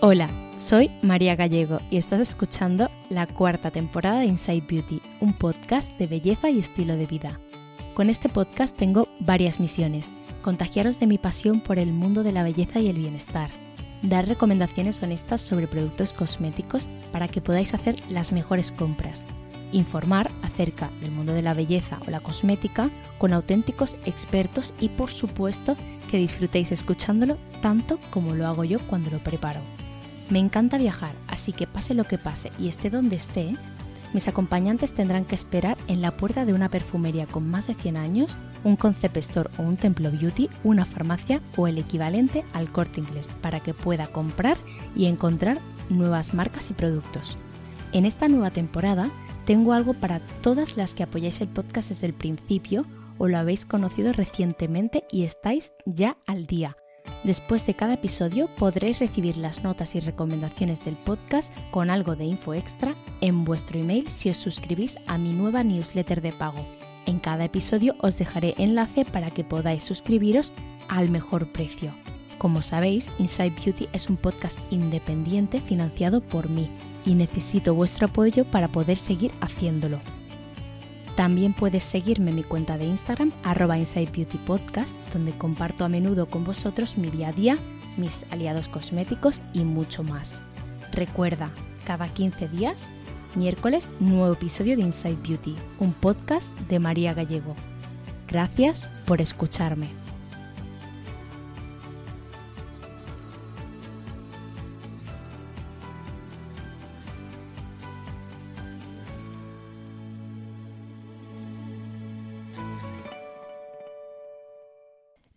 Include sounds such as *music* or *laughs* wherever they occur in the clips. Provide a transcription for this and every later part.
Hola, soy María Gallego y estás escuchando la cuarta temporada de Inside Beauty, un podcast de belleza y estilo de vida. Con este podcast tengo varias misiones. Contagiaros de mi pasión por el mundo de la belleza y el bienestar. Dar recomendaciones honestas sobre productos cosméticos para que podáis hacer las mejores compras. Informar acerca del mundo de la belleza o la cosmética con auténticos expertos y por supuesto que disfrutéis escuchándolo tanto como lo hago yo cuando lo preparo. Me encanta viajar, así que pase lo que pase y esté donde esté, mis acompañantes tendrán que esperar en la puerta de una perfumería con más de 100 años, un concept store o un templo beauty, una farmacia o el equivalente al corte inglés para que pueda comprar y encontrar nuevas marcas y productos. En esta nueva temporada tengo algo para todas las que apoyáis el podcast desde el principio o lo habéis conocido recientemente y estáis ya al día Después de cada episodio podréis recibir las notas y recomendaciones del podcast con algo de info extra en vuestro email si os suscribís a mi nueva newsletter de pago. En cada episodio os dejaré enlace para que podáis suscribiros al mejor precio. Como sabéis, Inside Beauty es un podcast independiente financiado por mí y necesito vuestro apoyo para poder seguir haciéndolo. También puedes seguirme en mi cuenta de Instagram, arroba Inside Beauty Podcast, donde comparto a menudo con vosotros mi día a día, mis aliados cosméticos y mucho más. Recuerda, cada 15 días, miércoles, nuevo episodio de Inside Beauty, un podcast de María Gallego. Gracias por escucharme.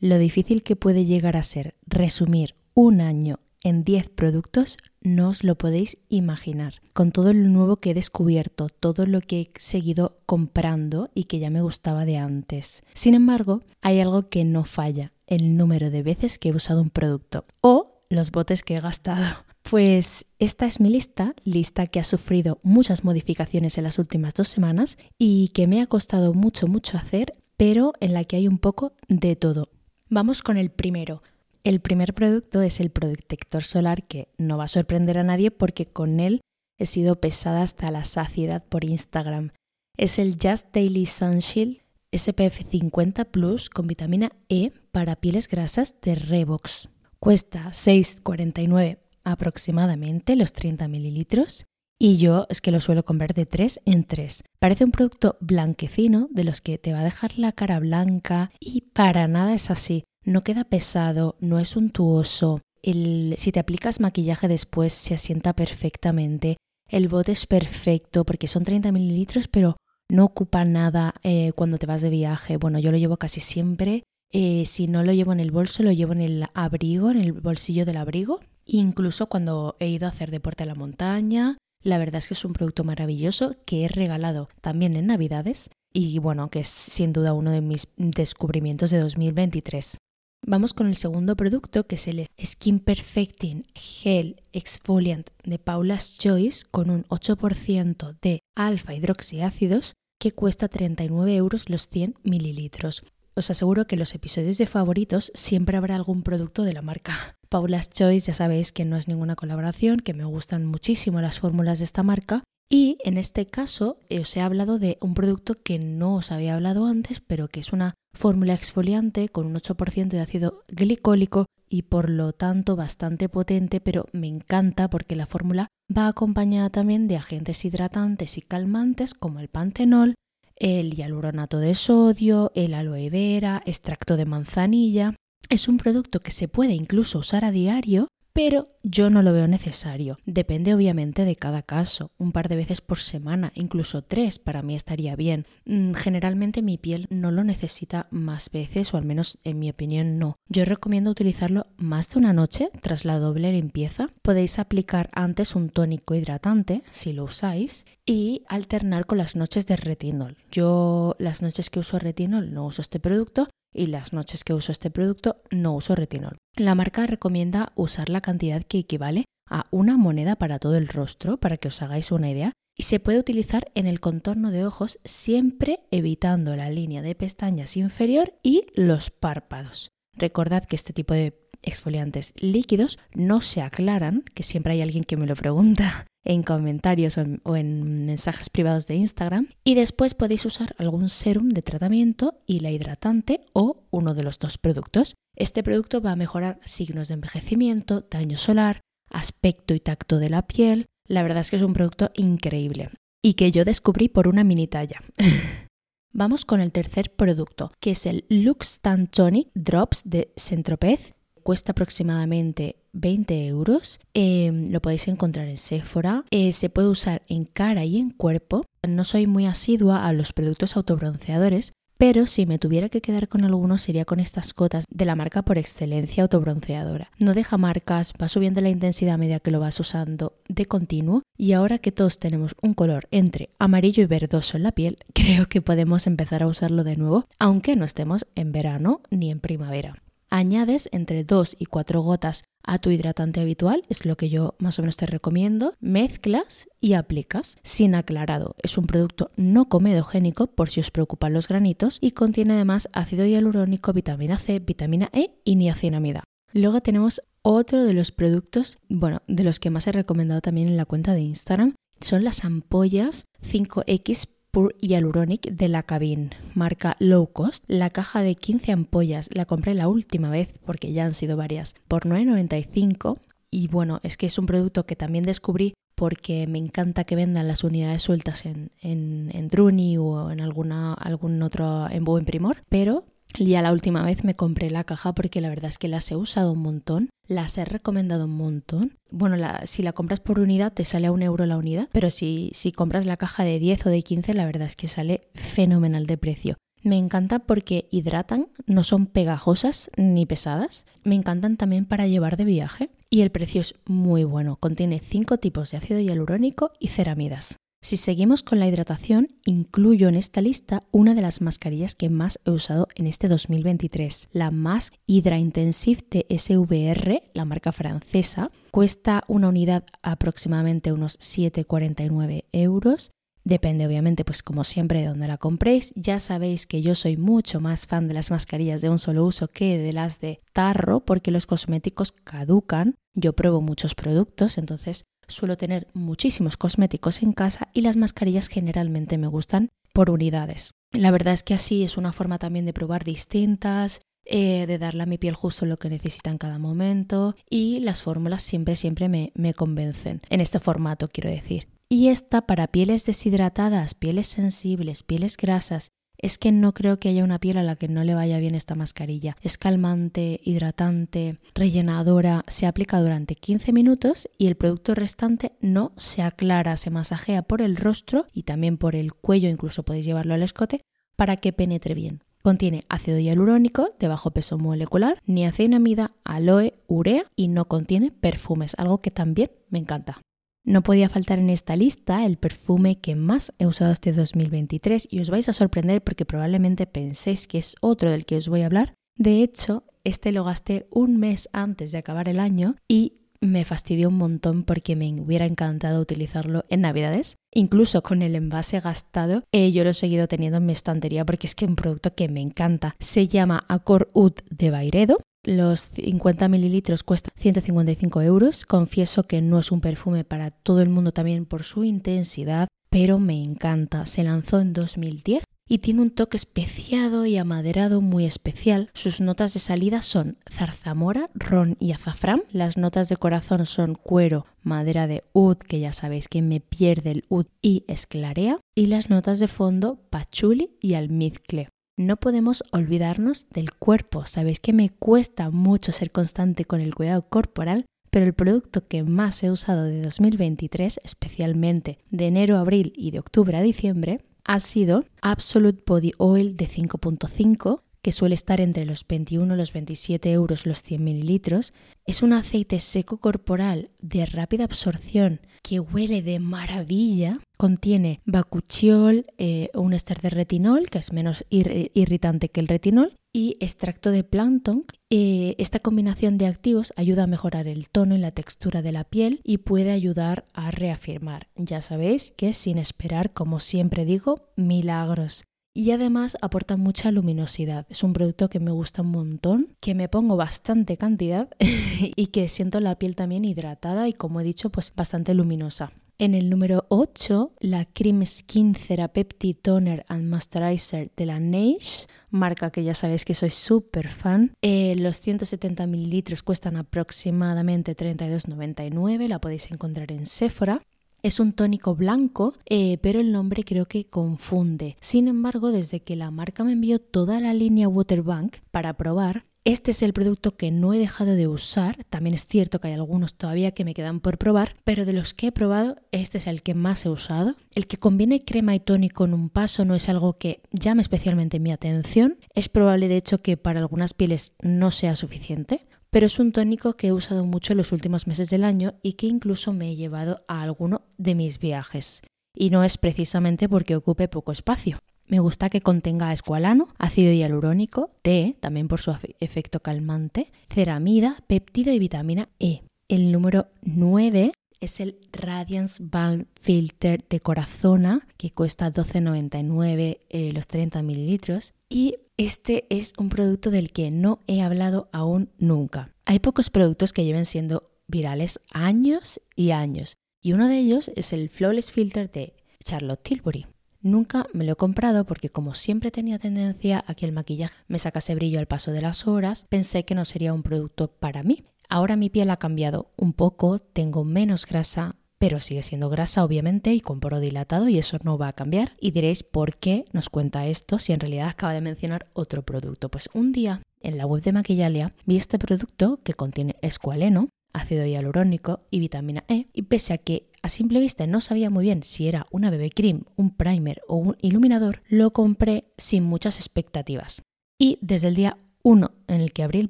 Lo difícil que puede llegar a ser resumir un año en 10 productos no os lo podéis imaginar. Con todo lo nuevo que he descubierto, todo lo que he seguido comprando y que ya me gustaba de antes. Sin embargo, hay algo que no falla, el número de veces que he usado un producto o los botes que he gastado. *laughs* Pues esta es mi lista, lista que ha sufrido muchas modificaciones en las últimas dos semanas y que me ha costado mucho, mucho hacer, pero en la que hay un poco de todo. Vamos con el primero. El primer producto es el protector solar que no va a sorprender a nadie porque con él he sido pesada hasta la saciedad por Instagram. Es el Just Daily Sunshield SPF 50 Plus con vitamina E para pieles grasas de Revox. Cuesta 6,49 aproximadamente los 30 mililitros y yo es que lo suelo comprar de 3 en 3. Parece un producto blanquecino de los que te va a dejar la cara blanca y para nada es así. No queda pesado, no es untuoso. El, si te aplicas maquillaje después se asienta perfectamente. El bote es perfecto porque son 30 mililitros pero no ocupa nada eh, cuando te vas de viaje. Bueno, yo lo llevo casi siempre. Eh, si no lo llevo en el bolso, lo llevo en el abrigo, en el bolsillo del abrigo. Incluso cuando he ido a hacer deporte a la montaña, la verdad es que es un producto maravilloso que he regalado también en Navidades y bueno, que es sin duda uno de mis descubrimientos de 2023. Vamos con el segundo producto que es el Skin Perfecting Gel Exfoliant de Paula's Choice con un 8% de alfa hidroxiácidos que cuesta 39 euros los 100 mililitros. Os aseguro que en los episodios de favoritos siempre habrá algún producto de la marca. Paula's Choice ya sabéis que no es ninguna colaboración, que me gustan muchísimo las fórmulas de esta marca. Y en este caso eh, os he hablado de un producto que no os había hablado antes, pero que es una fórmula exfoliante con un 8% de ácido glicólico y por lo tanto bastante potente, pero me encanta porque la fórmula va acompañada también de agentes hidratantes y calmantes como el pantenol, el hialuronato de sodio, el aloe vera, extracto de manzanilla. Es un producto que se puede incluso usar a diario, pero yo no lo veo necesario. Depende obviamente de cada caso. Un par de veces por semana, incluso tres, para mí estaría bien. Mm, generalmente mi piel no lo necesita más veces, o al menos en mi opinión no. Yo recomiendo utilizarlo más de una noche tras la doble limpieza. Podéis aplicar antes un tónico hidratante, si lo usáis, y alternar con las noches de retinol. Yo las noches que uso retinol no uso este producto, y las noches que uso este producto no uso retinol. La marca recomienda usar la cantidad que equivale a una moneda para todo el rostro, para que os hagáis una idea, y se puede utilizar en el contorno de ojos siempre evitando la línea de pestañas inferior y los párpados. Recordad que este tipo de exfoliantes líquidos, no se aclaran, que siempre hay alguien que me lo pregunta en comentarios o en, mensajes privados de Instagram. Y después podéis usar algún serum de tratamiento y la hidratante o uno de los dos productos. Este producto va a mejorar signos de envejecimiento, daño solar, aspecto y tacto de la piel. La verdad es que es un producto increíble y que yo descubrí por una mini talla. *laughs* Vamos con el tercer producto, que es el Lux Tonic Drops de Centropez. Cuesta aproximadamente 20 euros. Em, lo podéis encontrar en Sephora. Eh, se puede usar en cara y en cuerpo. No soy muy asidua a los productos autobronceadores, pero si me tuviera que quedar con alguno sería con estas cotas de la marca por excelencia autobronceadora. No deja marcas, va subiendo la intensidad a medida que lo vas usando de continuo y ahora que todos tenemos un color entre amarillo y verdoso en la piel, *laughs* creo que podemos empezar a usarlo de nuevo, aunque no estemos en verano ni en primavera. Añades entre 2 y 4 gotas a tu hidratante habitual, es lo que yo más o menos te recomiendo, mezclas y aplicas sin aclarado. Es un producto no comedogénico por si os preocupan los granitos y contiene además ácido hialurónico, vitamina C, vitamina E y niacinamida. Luego tenemos otro de los productos, bueno, de los que más he recomendado también en la cuenta de Instagram, son las ampollas 5X Pure Hyaluronic de la Cabin, marca low cost. La caja de 15 ampollas la compré la última vez, porque ya han sido varias, por 9,95. Y bueno, es que es un producto que también descubrí porque me encanta que vendan las unidades sueltas en, en, en Druni o en alguna, algún otro en buen primor, pero ya la última vez me compré la caja porque la verdad es que las he usado un montón, las he recomendado un montón. Bueno, si la compras por unidad te sale a un euro la unidad, pero si, si compras la caja de 10 o de 15 la verdad es que sale fenomenal de precio. Me encanta porque hidratan, no son pegajosas ni pesadas. Me encantan también para llevar de viaje y el precio es muy bueno. Contiene 5 tipos de ácido hialurónico y ceramidas. Si seguimos con la hidratación, incluyo en esta lista una de las mascarillas que más he usado en este 2023, la Mask Hydra Intensive de SVR, la marca francesa. Cuesta una unidad aproximadamente unos 7,49 euros. Depende obviamente, pues como siempre, de dónde la compréis. Ya sabéis que yo soy mucho más fan de las mascarillas de un solo uso que de las de tarro porque los cosméticos caducan. Yo pruebo muchos productos, entonces suelo tener muchísimos cosméticos en casa y las mascarillas generalmente me gustan por unidades. La verdad es que así es una forma también de probar distintas, eh, de darle a mi piel justo lo que necesita en cada momento y las fórmulas siempre, siempre me, me convencen. En este formato quiero decir. Y esta para pieles deshidratadas, pieles sensibles, pieles grasas es que no creo que haya una piel a la que no le vaya bien esta mascarilla. Es calmante, hidratante, rellenadora, se aplica durante 15 minutos y el producto restante no se aclara, se masajea por el rostro y también por el cuello, incluso podéis llevarlo al escote, para que penetre bien. Contiene ácido hialurónico de bajo peso molecular, niacinamida, aloe, urea y no contiene perfumes, algo que también me encanta. No podía faltar en esta lista el perfume que más he usado este 2023 y os vais a sorprender porque probablemente penséis que es otro del que os voy a hablar. De hecho, este lo gasté un mes antes de acabar el año y me fastidió un montón porque me hubiera encantado utilizarlo en Navidades. Incluso con el envase gastado, yo lo he seguido teniendo en mi estantería porque es que es un producto que me encanta. Se llama Acor Ud de Bairedo los 50 mililitros cuesta 155 euros. Confieso que no es un perfume para todo el mundo también por su intensidad, pero me encanta. Se lanzó en 2010 y tiene un toque especiado y amaderado muy especial. Sus notas de salida son zarzamora, ron y azafrán. Las notas de corazón son cuero, madera de oud, que ya sabéis que me pierde el oud, y esclarea. Y las notas de fondo, pachuli y almizcle. No podemos olvidarnos del cuerpo. Sabéis que me cuesta mucho ser constante con el cuidado corporal, pero el producto que más he usado de 2023, especialmente de enero a abril y de octubre a diciembre, ha sido Absolute Body Oil de 5.5, que suele estar entre los 21 y los 27 euros los 100 mililitros. Es un aceite seco corporal de rápida absorción que huele de maravilla. Contiene bacuchiol, eh, un ester de retinol, que es menos irritante que el retinol, y extracto de plancton. Eh, esta combinación de activos ayuda a mejorar el tono y la textura de la piel y puede ayudar a reafirmar. Ya sabéis que sin esperar, como siempre digo, milagros. Y además aporta mucha luminosidad. Es un producto que me gusta un montón, que me pongo bastante cantidad *laughs* y que siento la piel también hidratada y como he dicho pues bastante luminosa. En el número 8, la Cream Skin Therapeutic Toner and Moisturizer de la Naish, marca que ya sabéis que soy súper fan. Eh, los 170 mililitros cuestan aproximadamente 32,99, la podéis encontrar en Sephora. Es un tónico blanco, eh, pero el nombre creo que confunde. Sin embargo, desde que la marca me envió toda la línea Waterbank para probar, este es el producto que no he dejado de usar. También es cierto que hay algunos todavía que me quedan por probar, pero de los que he probado, este es el que más he usado. El que combine crema y tónico en un paso no es algo que llame especialmente mi atención. Es probable, de hecho, que para algunas pieles no sea suficiente, pero es un tónico que he usado mucho en los últimos meses del año y que incluso me he llevado a alguno de mis viajes. Y no es precisamente porque ocupe poco espacio. Me gusta que contenga escualano, ácido hialurónico, té, también por su efecto calmante, ceramida, péptido y vitamina E. El número 9 es el Radiance Balm Filter de Corazona, que cuesta 12,99 eh, los 30 mililitros. Y este es un producto del que no he hablado aún nunca. Hay pocos productos que lleven siendo virales años y años. Y uno de ellos es el Flawless Filter de Charlotte Tilbury. Nunca me lo he comprado porque como siempre tenía tendencia a que el maquillaje me sacase brillo al paso de las horas, pensé que no sería un producto para mí. Ahora mi piel ha cambiado un poco, tengo menos grasa, pero sigue siendo grasa obviamente y con poro dilatado y eso no va a cambiar. Y diréis por qué nos cuenta esto si en realidad acaba de mencionar otro producto. Pues un día en la web de Maquillalia vi este producto que contiene escualeno, ácido hialurónico y vitamina E y pese a que a simple vista no sabía muy bien si era una BB cream, un primer o un iluminador, lo compré sin muchas expectativas. Y desde el día 1 en el que abrí el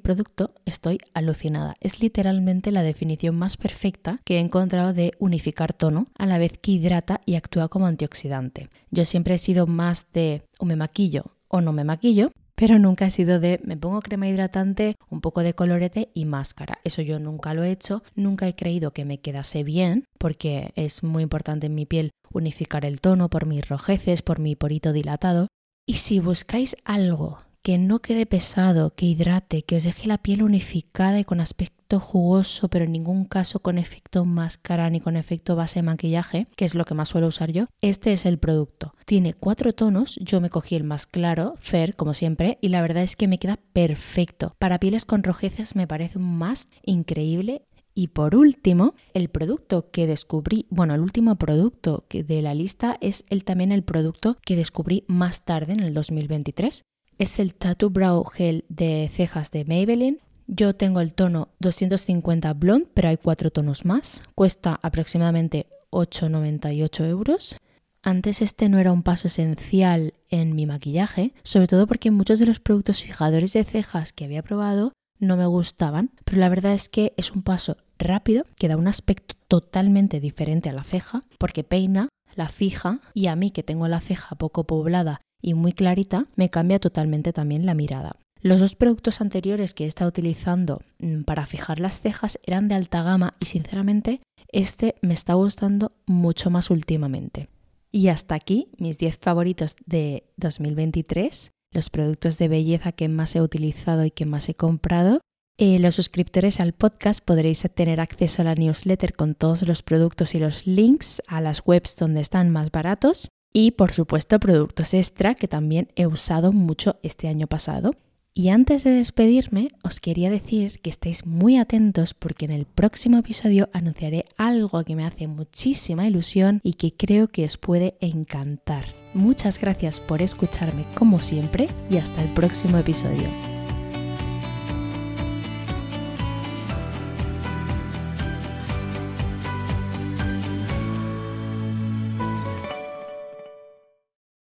producto estoy alucinada. Es literalmente la definición más perfecta que he encontrado de unificar tono a la vez que hidrata y actúa como antioxidante. Yo siempre he sido más de o me maquillo o no me maquillo, pero nunca he sido de me pongo crema hidratante, un poco de colorete y máscara. Eso yo nunca lo he hecho, nunca he creído que me quedase bien, porque es muy importante en mi piel unificar el tono por mis rojeces, por mi porito dilatado. Y si buscáis algo que no quede pesado, que hidrate, que os deje la piel unificada y con aspecto jugoso, pero en ningún caso con efecto máscara ni con efecto base de maquillaje, que es lo que más suelo usar yo, este es el producto. Tiene cuatro tonos, yo me cogí el más claro, Fair, como siempre, y la verdad es que me queda perfecto. Para pieles con rojeces me parece un más increíble y por último, el producto que descubrí, bueno, el último producto de la lista es el, también el producto que descubrí más tarde en el 2023 es el Tattoo Brow Gel de cejas de Maybelline. Yo tengo el tono 250 Blonde, pero hay cuatro tonos más. Cuesta aproximadamente 8,98 euros. Antes este no era un paso esencial en mi maquillaje, sobre todo porque muchos de los productos fijadores de cejas que había probado no me gustaban, pero la verdad es que es un paso rápido que da un aspecto totalmente diferente a la ceja, porque peina, la fija y a mí que tengo la ceja poco poblada y muy clarita, me cambia totalmente también la mirada. Los dos productos anteriores que he estado utilizando mm, para fijar las cejas eran de alta gama y sinceramente este me está gustando mucho más últimamente. Y hasta aquí mis 10 favoritos de 2023, los productos de belleza que más he utilizado y que más he comprado. Eh, los suscriptores al podcast podréis tener acceso a la newsletter con todos los productos y los links a las webs donde están más baratos y por supuesto productos extra que también he usado mucho este año pasado. Y antes de despedirme, os quería decir que estéis muy atentos porque en el próximo episodio anunciaré algo que me hace muchísima ilusión y que creo que os puede encantar. Muchas gracias por escucharme como siempre y hasta el próximo episodio.